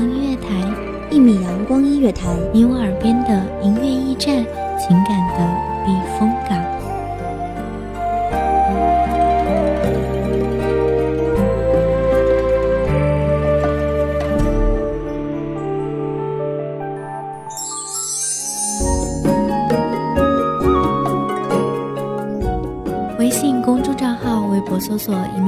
音乐台，一米阳光音乐台，你我耳边的音乐驿站，情感的避风港。微信公众账号、微博搜索“一米”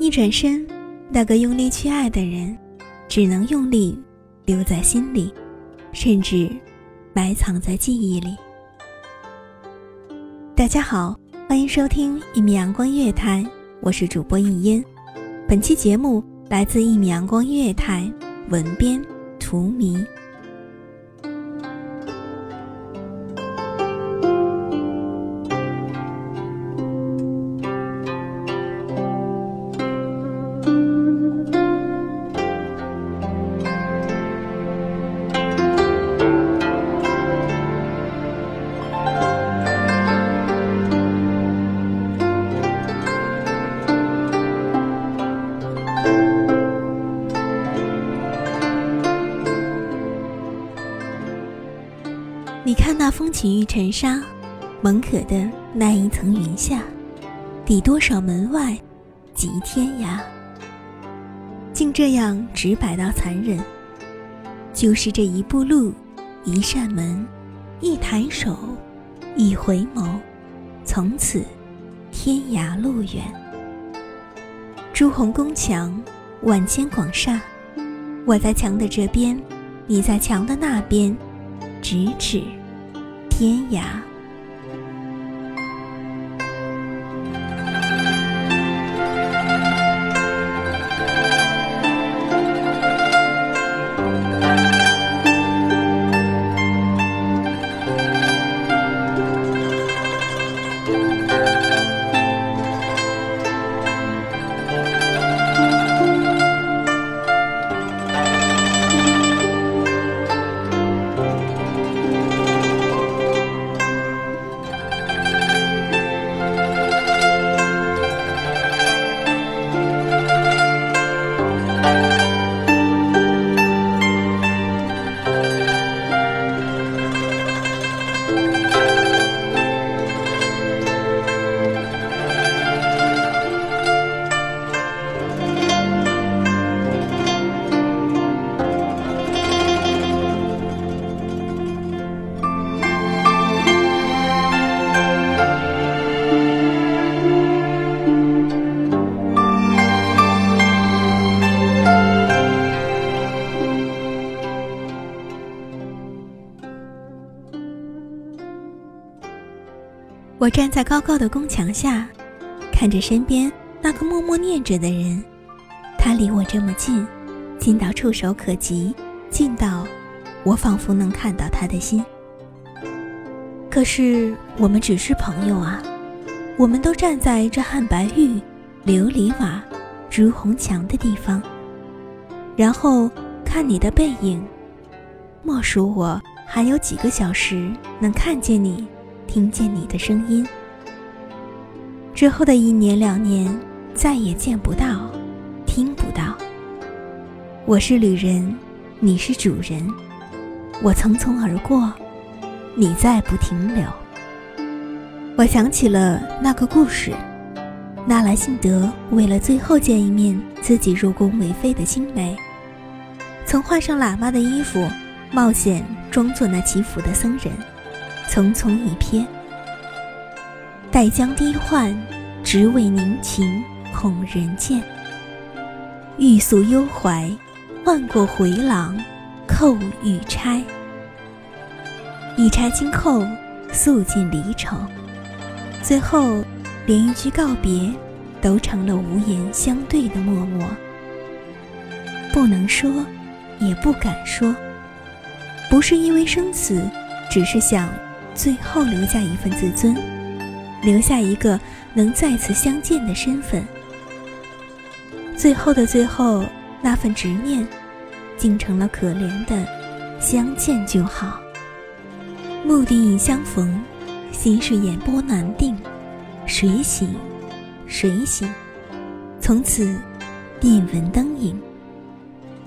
一转身，那个用力去爱的人，只能用力留在心里，甚至埋藏在记忆里。大家好，欢迎收听一米阳光月台，我是主播应烟。本期节目来自一米阳光月台，文编图迷。那风起玉尘沙，蒙可的那一层云下，抵多少门外，及天涯。竟这样直白到残忍，就是这一步路，一扇门，一抬手，一回眸，从此天涯路远。朱红宫墙，万千广厦，我在墙的这边，你在墙的那边，咫尺。天涯。我站在高高的宫墙下，看着身边那个默默念着的人，他离我这么近，近到触手可及，近到我仿佛能看到他的心。可是我们只是朋友啊，我们都站在这汉白玉，琉璃瓦、朱红墙的地方，然后看你的背影。莫属我还有几个小时能看见你，听见你的声音。之后的一年两年，再也见不到，听不到。我是旅人，你是主人。我匆匆而过，你再不停留。我想起了那个故事：纳兰性德为了最后见一面自己入宫为妃的青梅，曾换上喇嘛的衣服，冒险装作那祈福的僧人，匆匆一瞥。待将低唤，只为凝情恐人见。欲诉幽怀，唤过回廊，扣玉钗。一钗金扣，诉尽离愁。最后，连一句告别，都成了无言相对的默默。不能说，也不敢说，不是因为生死，只是想最后留下一份自尊，留下一个能再次相见的身份。最后的最后，那份执念，竟成了可怜的相见就好。目的已相逢。心事眼波难定，谁醒？谁醒？从此，便闻灯影。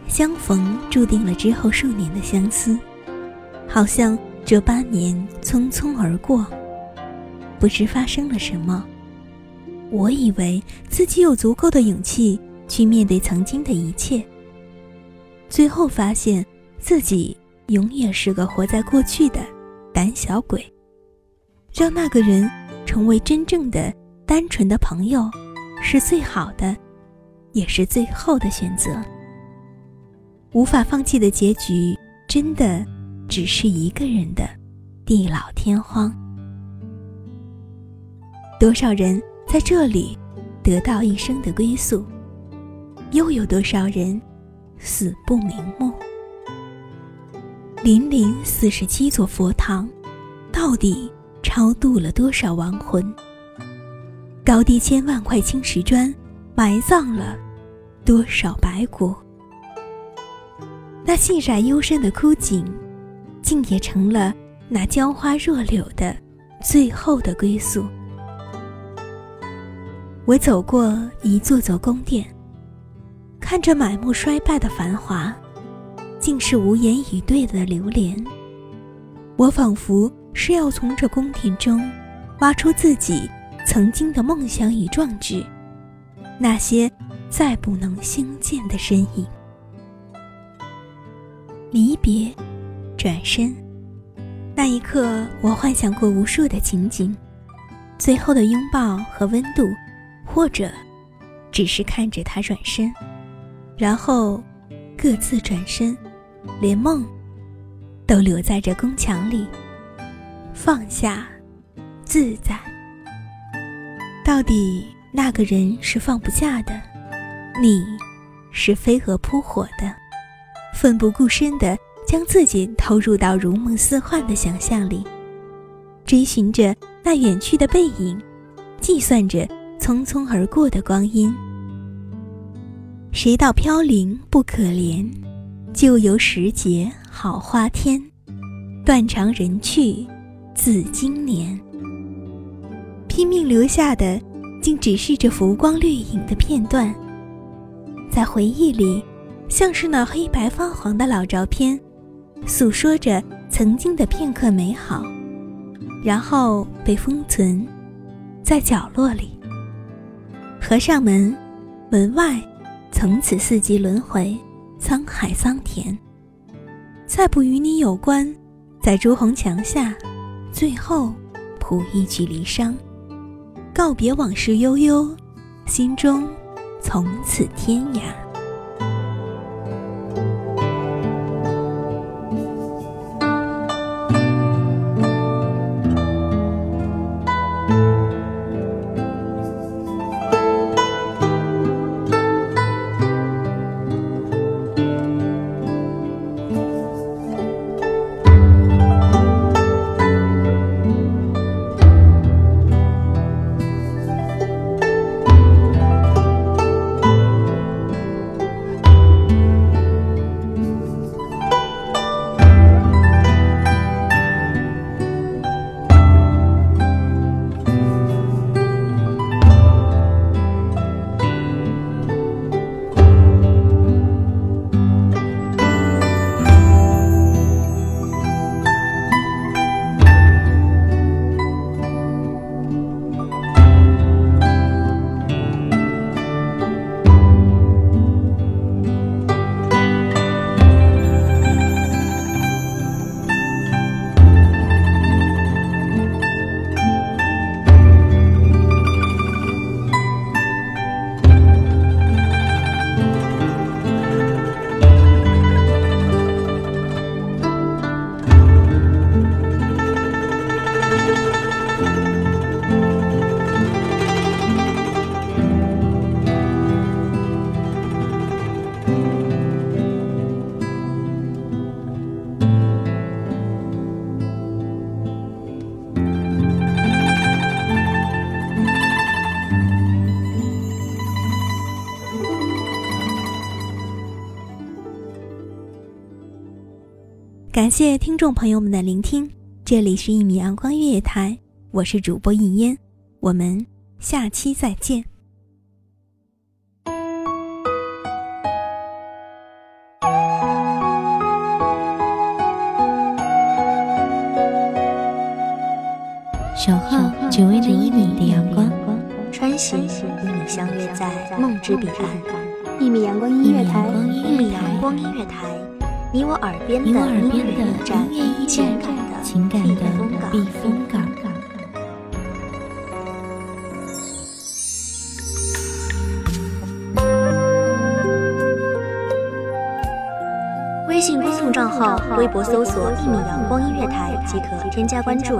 相逢注定了之后数年的相思，好像这八年匆匆而过。不知发生了什么，我以为自己有足够的勇气去面对曾经的一切，最后发现自己永远是个活在过去的胆小鬼。让那个人成为真正的、单纯的朋友，是最好的，也是最后的选择。无法放弃的结局，真的只是一个人的地老天荒。多少人在这里得到一生的归宿，又有多少人死不瞑目？零零四十七座佛堂，到底？超度了多少亡魂？高低千万块青石砖，埋葬了多少白骨？那细窄幽深的枯井，竟也成了那娇花若柳的最后的归宿。我走过一座座宫殿，看着满目衰败的繁华，竟是无言以对的流连。我仿佛。是要从这宫殿中挖出自己曾经的梦想与壮志，那些再不能相见的身影。离别，转身，那一刻，我幻想过无数的情景，最后的拥抱和温度，或者只是看着他转身，然后各自转身，连梦都留在这宫墙里。放下，自在。到底那个人是放不下的，你是飞蛾扑火的，奋不顾身的将自己投入到如梦似幻的想象里，追寻着那远去的背影，计算着匆匆而过的光阴。谁道飘零不可怜？就由时节好花天，断肠人去。自经年，拼命留下的，竟只是这浮光掠影的片段。在回忆里，像是那黑白发黄的老照片，诉说着曾经的片刻美好，然后被封存在角落里。合上门，门外从此四季轮回，沧海桑田，再不与你有关。在朱红墙下。最后，谱一曲离殇，告别往事悠悠，心中从此天涯。谢听众朋友们的聆听，这里是一米阳光音乐台，我是主播一烟，我们下期再见。守候只为那一米的阳光，穿行与你相约在梦之彼岸。一米阳光音乐台，一米阳光音乐台，你我耳边的音乐驿站，情感的避风港。微信公众账号、微博搜索“一米阳光音乐台”即可添加关注。